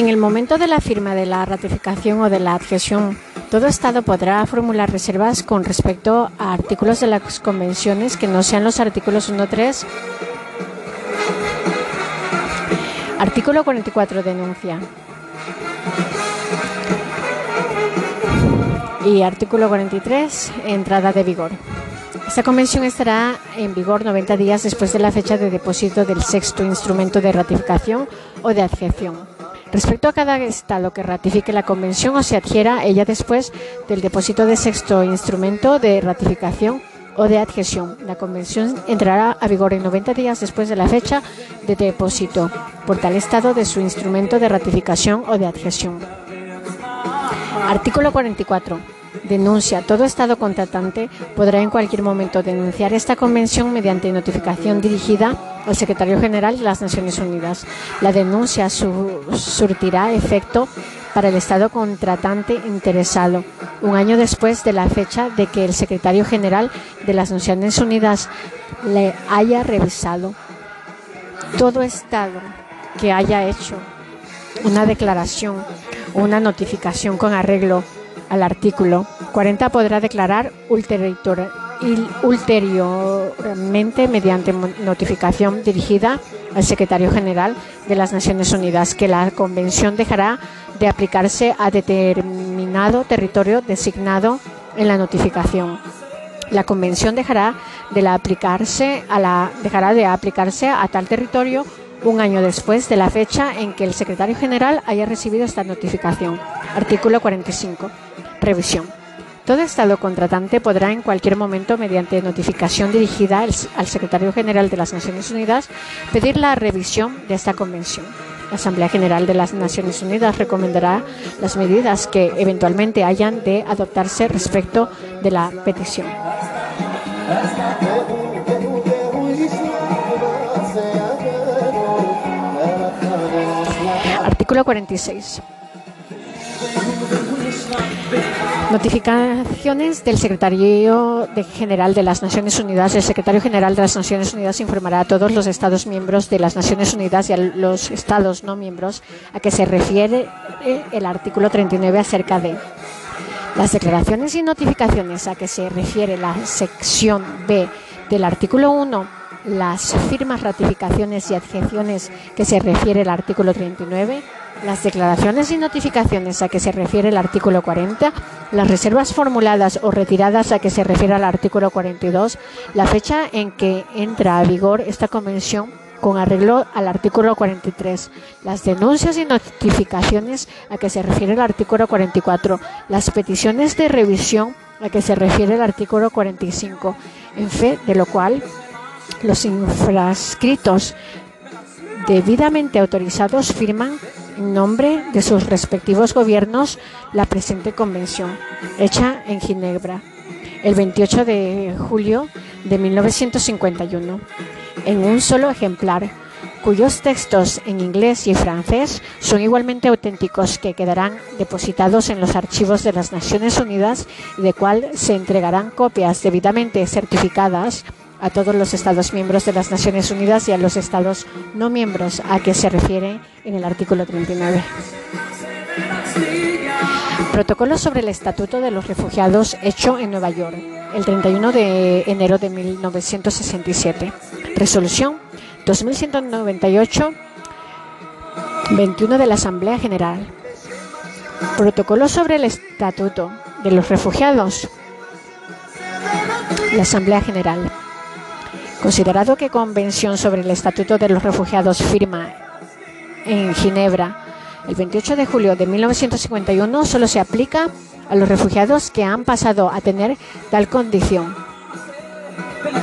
En el momento de la firma de la ratificación o de la adhesión, todo Estado podrá formular reservas con respecto a artículos de las convenciones que no sean los artículos 1.3. Artículo 44. Denuncia. Y artículo 43. Entrada de vigor. Esta convención estará en vigor 90 días después de la fecha de depósito del sexto instrumento de ratificación o de adhesión. Respecto a cada Estado que ratifique la Convención o se adhiera ella después del depósito de sexto instrumento de ratificación o de adhesión, la Convención entrará a vigor en 90 días después de la fecha de depósito por tal Estado de su instrumento de ratificación o de adhesión. Artículo 44. Denuncia. Todo Estado contratante podrá en cualquier momento denunciar esta convención mediante notificación dirigida al Secretario General de las Naciones Unidas. La denuncia surtirá efecto para el Estado contratante interesado, un año después de la fecha de que el Secretario General de las Naciones Unidas le haya revisado. Todo Estado que haya hecho una declaración, una notificación con arreglo al artículo 40 podrá declarar ulteriormente mediante notificación dirigida al secretario general de las Naciones Unidas que la convención dejará de aplicarse a determinado territorio designado en la notificación. La convención dejará de aplicarse a la dejará de aplicarse a tal territorio un año después de la fecha en que el secretario general haya recibido esta notificación. Artículo 45. Revisión. Todo Estado contratante podrá en cualquier momento, mediante notificación dirigida al, Secretario General de las Naciones Unidas, pedir la revisión de esta convención. La Asamblea General de las Naciones Unidas recomendará las medidas que eventualmente hayan de adoptarse respecto de la petición. Artículo 46. Notificaciones del Secretario General de las Naciones Unidas. El Secretario General de las Naciones Unidas informará a todos los Estados miembros de las Naciones Unidas y a los Estados no miembros a que se refiere el artículo 39 acerca de las declaraciones y notificaciones a que se refiere la sección B del artículo 1 las firmas, ratificaciones y adjeciones que se refiere el artículo 39, las declaraciones y notificaciones a que se refiere el artículo 40, las reservas formuladas o retiradas a que se refiere el artículo 42, la fecha en que entra a vigor esta convención con arreglo al artículo 43, las denuncias y notificaciones a que se refiere el artículo 44, las peticiones de revisión a que se refiere el artículo 45, en fe de lo cual los infrascritos debidamente autorizados firman en nombre de sus respectivos gobiernos la presente convención, hecha en Ginebra el 28 de julio de 1951, en un solo ejemplar, cuyos textos en inglés y francés son igualmente auténticos que quedarán depositados en los archivos de las Naciones Unidas de cual se entregarán copias debidamente certificadas a todos los Estados miembros de las Naciones Unidas y a los Estados no miembros a que se refiere en el artículo 39. Protocolo sobre el Estatuto de los Refugiados hecho en Nueva York el 31 de enero de 1967. Resolución 2198 21 de la Asamblea General. Protocolo sobre el Estatuto de los Refugiados. La Asamblea General. Considerado que Convención sobre el Estatuto de los Refugiados firma en Ginebra el 28 de julio de 1951 solo se aplica a los refugiados que han pasado a tener tal condición.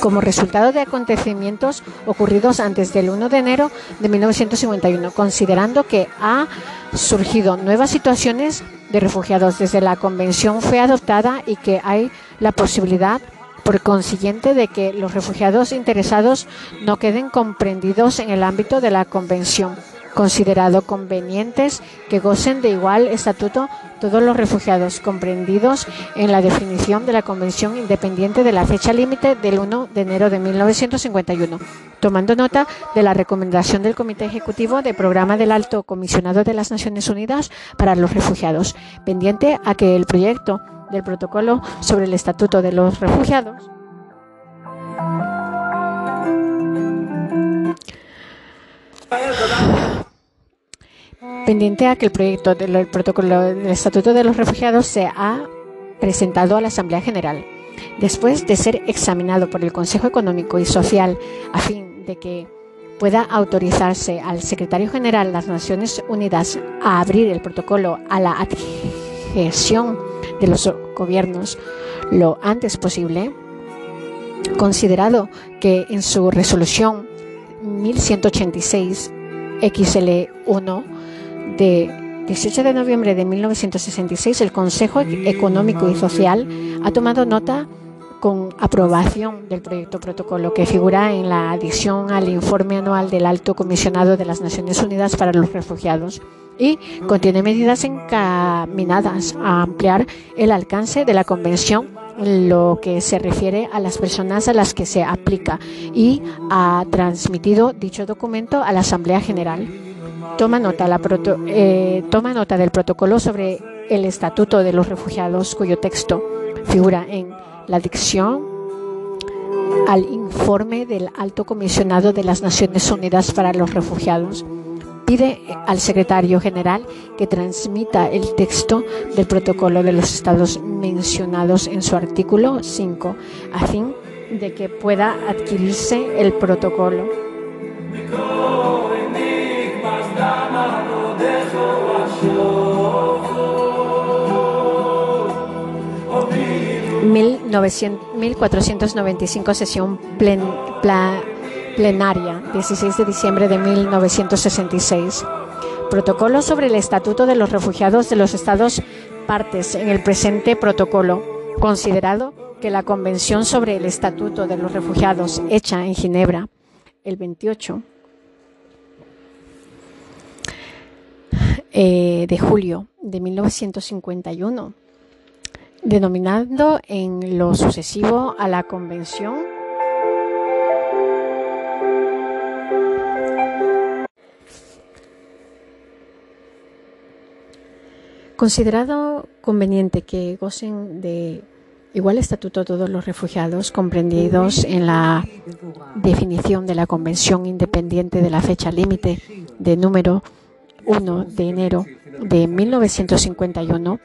Como resultado de acontecimientos ocurridos antes del 1 de enero de 1951, considerando que ha surgido nuevas situaciones de refugiados desde la convención fue adoptada y que hay la posibilidad por consiguiente de que los refugiados interesados no queden comprendidos en el ámbito de la Convención. considerado convenientes que gocen de igual estatuto todos los refugiados comprendidos en la definición de la Convención independiente de la fecha límite del 1 de enero de 1951, tomando nota de la recomendación del Comité Ejecutivo de Programa del Alto Comisionado de las Naciones Unidas para los Refugiados, pendiente a que el proyecto del protocolo sobre el Estatuto de los Refugiados. Pendiente a que el proyecto del protocolo del Estatuto de los Refugiados se ha presentado a la Asamblea General, después de ser examinado por el Consejo Económico y Social a fin de que pueda autorizarse al Secretario General de las Naciones Unidas a abrir el protocolo a la adhesión de los gobiernos lo antes posible, considerado que en su resolución 1186 XL1 de 18 de noviembre de 1966, el Consejo Económico y Social ha tomado nota con aprobación del proyecto protocolo que figura en la adición al informe anual del Alto Comisionado de las Naciones Unidas para los Refugiados y contiene medidas encaminadas a ampliar el alcance de la Convención en lo que se refiere a las personas a las que se aplica y ha transmitido dicho documento a la Asamblea General. Toma nota, eh, toma nota del protocolo sobre el Estatuto de los Refugiados, cuyo texto figura en la dicción al informe del Alto Comisionado de las Naciones Unidas para los Refugiados. Pide al secretario general que transmita el texto del protocolo de los estados mencionados en su artículo 5 a fin de que pueda adquirirse el protocolo. 1495 sesión plenaria, 16 de diciembre de 1966. Protocolo sobre el Estatuto de los Refugiados de los Estados partes en el presente protocolo, considerado que la Convención sobre el Estatuto de los Refugiados hecha en Ginebra el 28 eh, de julio de 1951 denominando en lo sucesivo a la Convención Considerado conveniente que gocen de igual estatuto todos los refugiados comprendidos en la definición de la Convención Independiente de la fecha límite de número 1 de enero de 1951,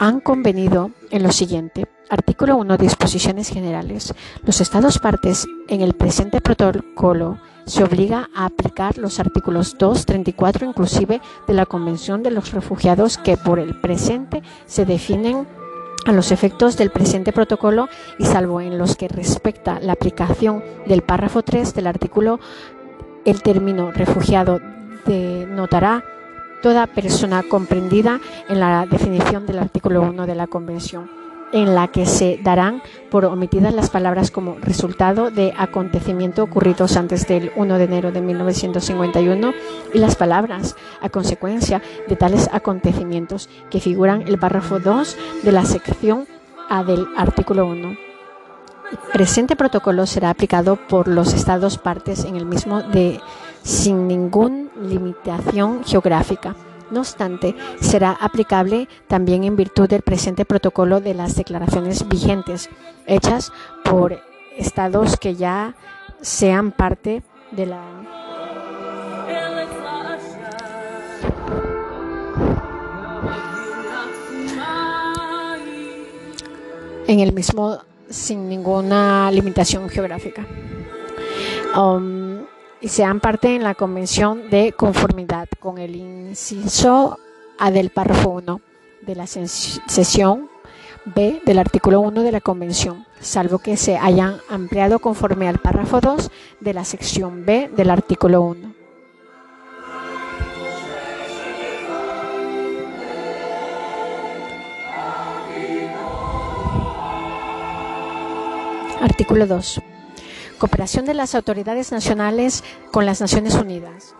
han convenido en lo siguiente. Artículo 1. Disposiciones generales. Los Estados partes en el presente protocolo se obliga a aplicar los artículos 2, 34 inclusive de la Convención de los Refugiados que por el presente se definen a los efectos del presente protocolo y salvo en los que respecta la aplicación del párrafo 3 del artículo, el término refugiado denotará toda persona comprendida en la definición del artículo 1 de la Convención, en la que se darán por omitidas las palabras como resultado de acontecimientos ocurridos antes del 1 de enero de 1951 y las palabras a consecuencia de tales acontecimientos que figuran el párrafo 2 de la sección A del artículo 1. El presente protocolo será aplicado por los Estados partes en el mismo de sin ninguna limitación geográfica. No obstante, será aplicable también en virtud del presente protocolo de las declaraciones vigentes hechas por estados que ya sean parte de la en el mismo sin ninguna limitación geográfica. Um, y sean parte en la Convención de conformidad con el inciso A del párrafo 1 de la sesión B del artículo 1 de la Convención, salvo que se hayan ampliado conforme al párrafo 2 de la sección B del artículo 1. Artículo 2 cooperación de las autoridades nacionales con las Naciones Unidas.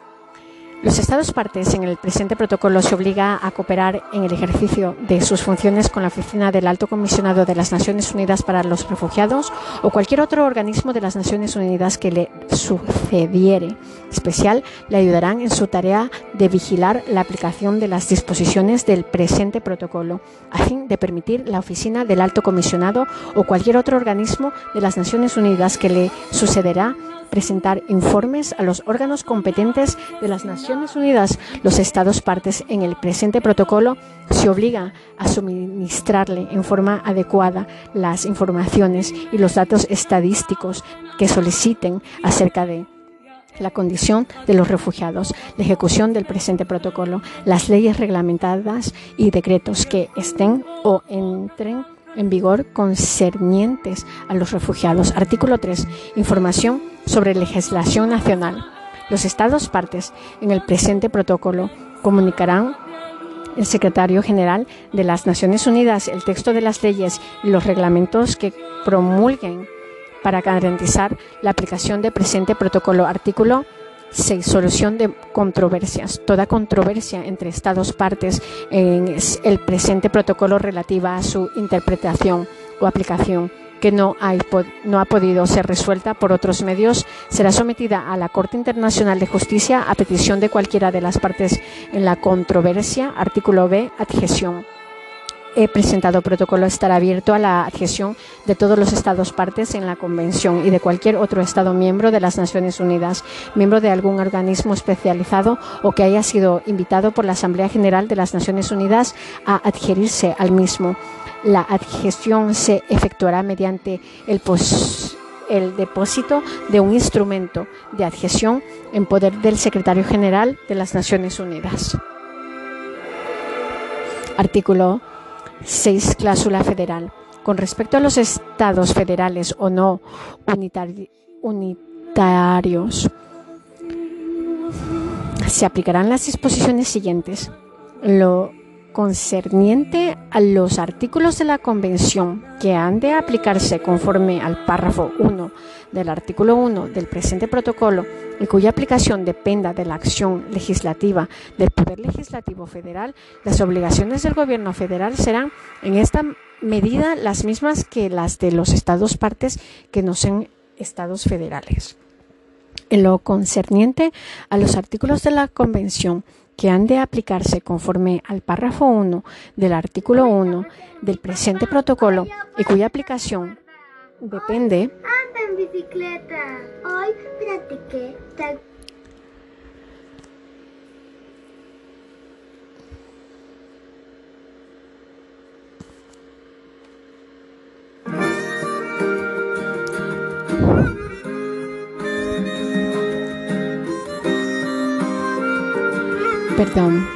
Los Estados partes en el presente protocolo se obliga a cooperar en el ejercicio de sus funciones con la Oficina del Alto Comisionado de las Naciones Unidas para los Refugiados o cualquier otro organismo de las Naciones Unidas que le sucediere. Especial le ayudarán en su tarea de vigilar la aplicación de las disposiciones del presente protocolo, a fin de permitir la Oficina del Alto Comisionado o cualquier otro organismo de las Naciones Unidas que le sucederá presentar informes a los órganos competentes de las Naciones Unidas. Los Estados partes en el presente protocolo se obliga a suministrarle en forma adecuada las informaciones y los datos estadísticos que soliciten acerca de la condición de los refugiados, la ejecución del presente protocolo, las leyes reglamentadas y decretos que estén o entren en vigor concernientes a los refugiados. Artículo 3. Información sobre legislación nacional. Los Estados partes en el presente protocolo comunicarán el secretario general de las Naciones Unidas el texto de las leyes y los reglamentos que promulguen para garantizar la aplicación del presente protocolo. Artículo 6. Solución de controversias. Toda controversia entre Estados partes en el presente protocolo relativa a su interpretación o aplicación que no, no ha podido ser resuelta por otros medios será sometida a la Corte Internacional de Justicia a petición de cualquiera de las partes en la controversia. Artículo B. Adhesión he presentado protocolo estará abierto a la adhesión de todos los Estados partes en la Convención y de cualquier otro Estado miembro de las Naciones Unidas, miembro de algún organismo especializado o que haya sido invitado por la Asamblea General de las Naciones Unidas a adherirse al mismo. La adhesión se efectuará mediante el, el depósito de un instrumento de adhesión en poder del Secretario General de las Naciones Unidas. Artículo 6. Cláusula federal. Con respecto a los estados federales o no unitarios, se aplicarán las disposiciones siguientes. Lo concerniente a los artículos de la Convención que han de aplicarse conforme al párrafo 1 del artículo 1 del presente protocolo y cuya aplicación dependa de la acción legislativa del Poder Legislativo Federal, las obligaciones del Gobierno federal serán en esta medida las mismas que las de los Estados partes que no sean Estados federales. En lo concerniente a los artículos de la Convención que han de aplicarse conforme al párrafo 1 del artículo 1 del presente protocolo y cuya aplicación depende perdón,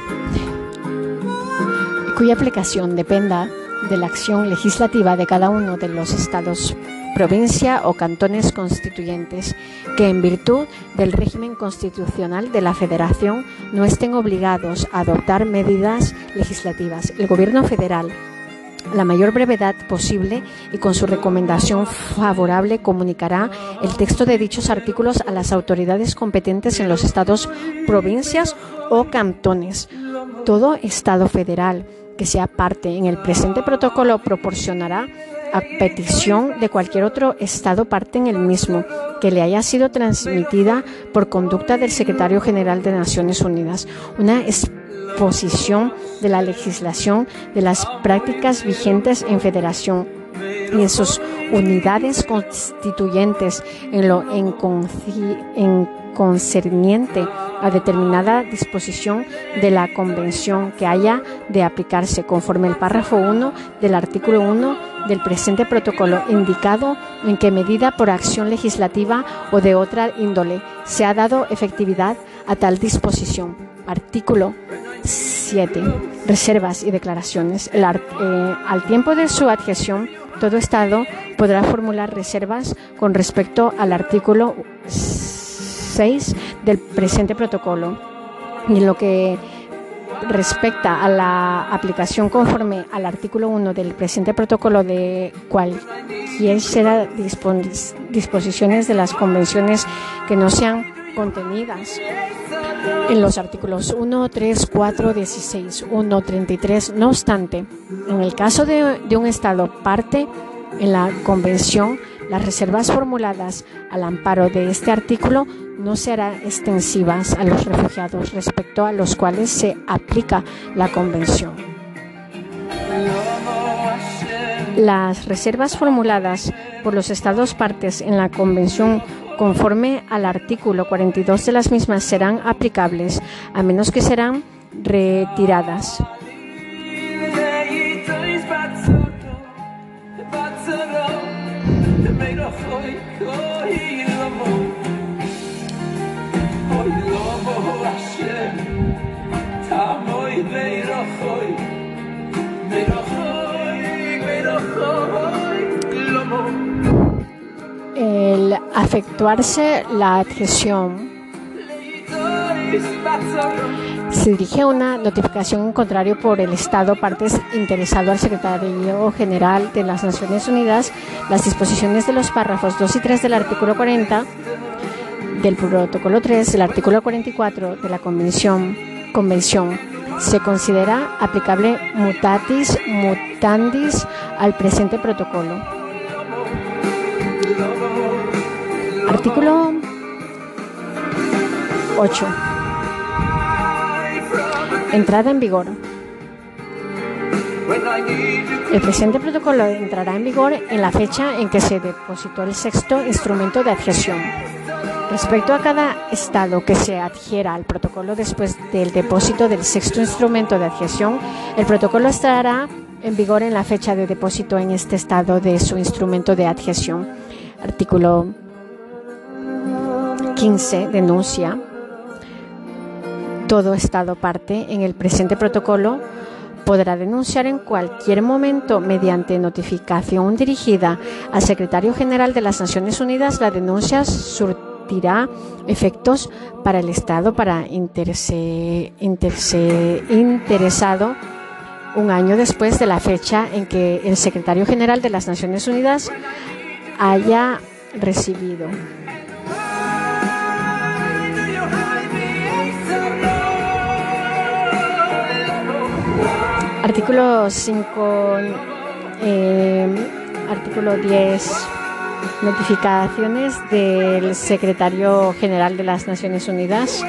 cuya aplicación dependa de la acción legislativa de cada uno de los estados, provincia o cantones constituyentes que en virtud del régimen constitucional de la Federación no estén obligados a adoptar medidas legislativas. El Gobierno federal la mayor brevedad posible y con su recomendación favorable comunicará el texto de dichos artículos a las autoridades competentes en los estados, provincias o cantones. Todo estado federal que sea parte en el presente protocolo proporcionará a petición de cualquier otro Estado parte en el mismo que le haya sido transmitida por conducta del Secretario General de Naciones Unidas una posición de la legislación de las prácticas vigentes en federación. Y en sus unidades constituyentes en lo en, concerniente a determinada disposición de la convención que haya de aplicarse conforme el párrafo 1 del artículo 1 del presente protocolo indicado en qué medida por acción legislativa o de otra índole se ha dado efectividad a tal disposición. Artículo 7. Reservas y declaraciones. Eh, al tiempo de su adhesión, todo Estado podrá formular reservas con respecto al artículo 6 del presente protocolo. Y en lo que respecta a la aplicación conforme al artículo 1 del presente protocolo de cualquier será disposiciones de las convenciones que no sean contenidas en los artículos 1, 3, 4, 16, 1, 33. No obstante, en el caso de, un Estado parte en la Convención, las reservas formuladas al amparo de este artículo no serán extensivas a los refugiados respecto a los cuales se aplica la Convención. Las reservas formuladas por los Estados partes en la Convención conforme al artículo 42 de las mismas serán aplicables, a menos que serán retiradas. El efectuarse la adhesión se dirige una notificación en contrario por el Estado partes interesado al Secretario General de las Naciones Unidas las disposiciones de los párrafos 2 y 3 del artículo 40 del protocolo 3 del artículo 44 de la Convención, convención se considera aplicable mutatis mutandis al presente protocolo. Artículo 8. Entrada en vigor. El presente protocolo entrará en vigor en la fecha en que se depositó el sexto instrumento de adhesión. Respecto a cada Estado que se adhiera al protocolo después del depósito del sexto instrumento de adhesión, el protocolo estará en vigor en la fecha de depósito en este Estado de su instrumento de adhesión. Artículo 15 denuncia. Todo Estado parte en el presente protocolo. Podrá denunciar en cualquier momento mediante notificación dirigida al Secretario General de las Naciones Unidas. La denuncia surtirá efectos para el Estado para interese, interesado un año después de la fecha en que el Secretario General de las Naciones Unidas haya recibido Artículo 5, eh, artículo 10. Notificaciones del secretario general de las Naciones Unidas.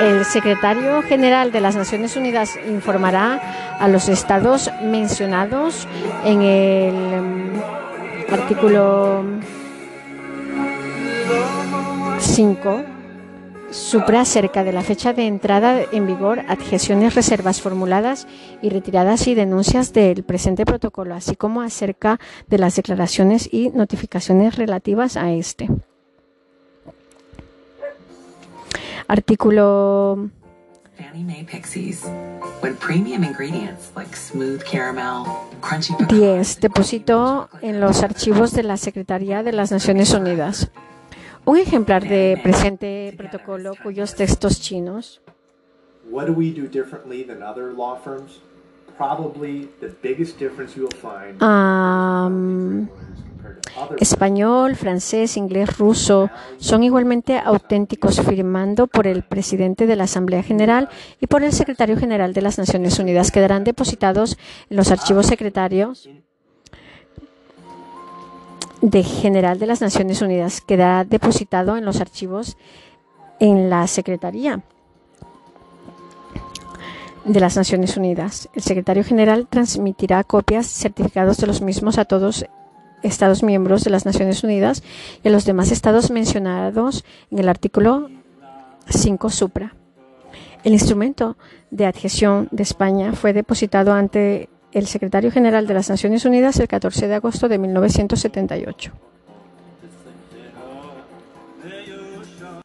El secretario general de las Naciones Unidas informará a los estados mencionados en el mm, artículo 5 supra acerca de la fecha de entrada en vigor, adhesiones, reservas formuladas y retiradas y denuncias del presente protocolo, así como acerca de las declaraciones y notificaciones relativas a este. Artículo 10. Deposito en los archivos de la Secretaría de las Naciones Unidas un ejemplar de presente protocolo cuyos textos chinos. Um, español, francés, inglés, ruso son igualmente auténticos firmando por el presidente de la Asamblea General y por el secretario general de las Naciones Unidas. Quedarán depositados en los archivos secretarios de General de las Naciones Unidas quedará depositado en los archivos en la Secretaría de las Naciones Unidas. El secretario general transmitirá copias certificados de los mismos a todos Estados miembros de las Naciones Unidas y a los demás estados mencionados en el artículo 5 supra. El instrumento de adhesión de España fue depositado ante el secretario general de las Naciones Unidas el 14 de agosto de 1978.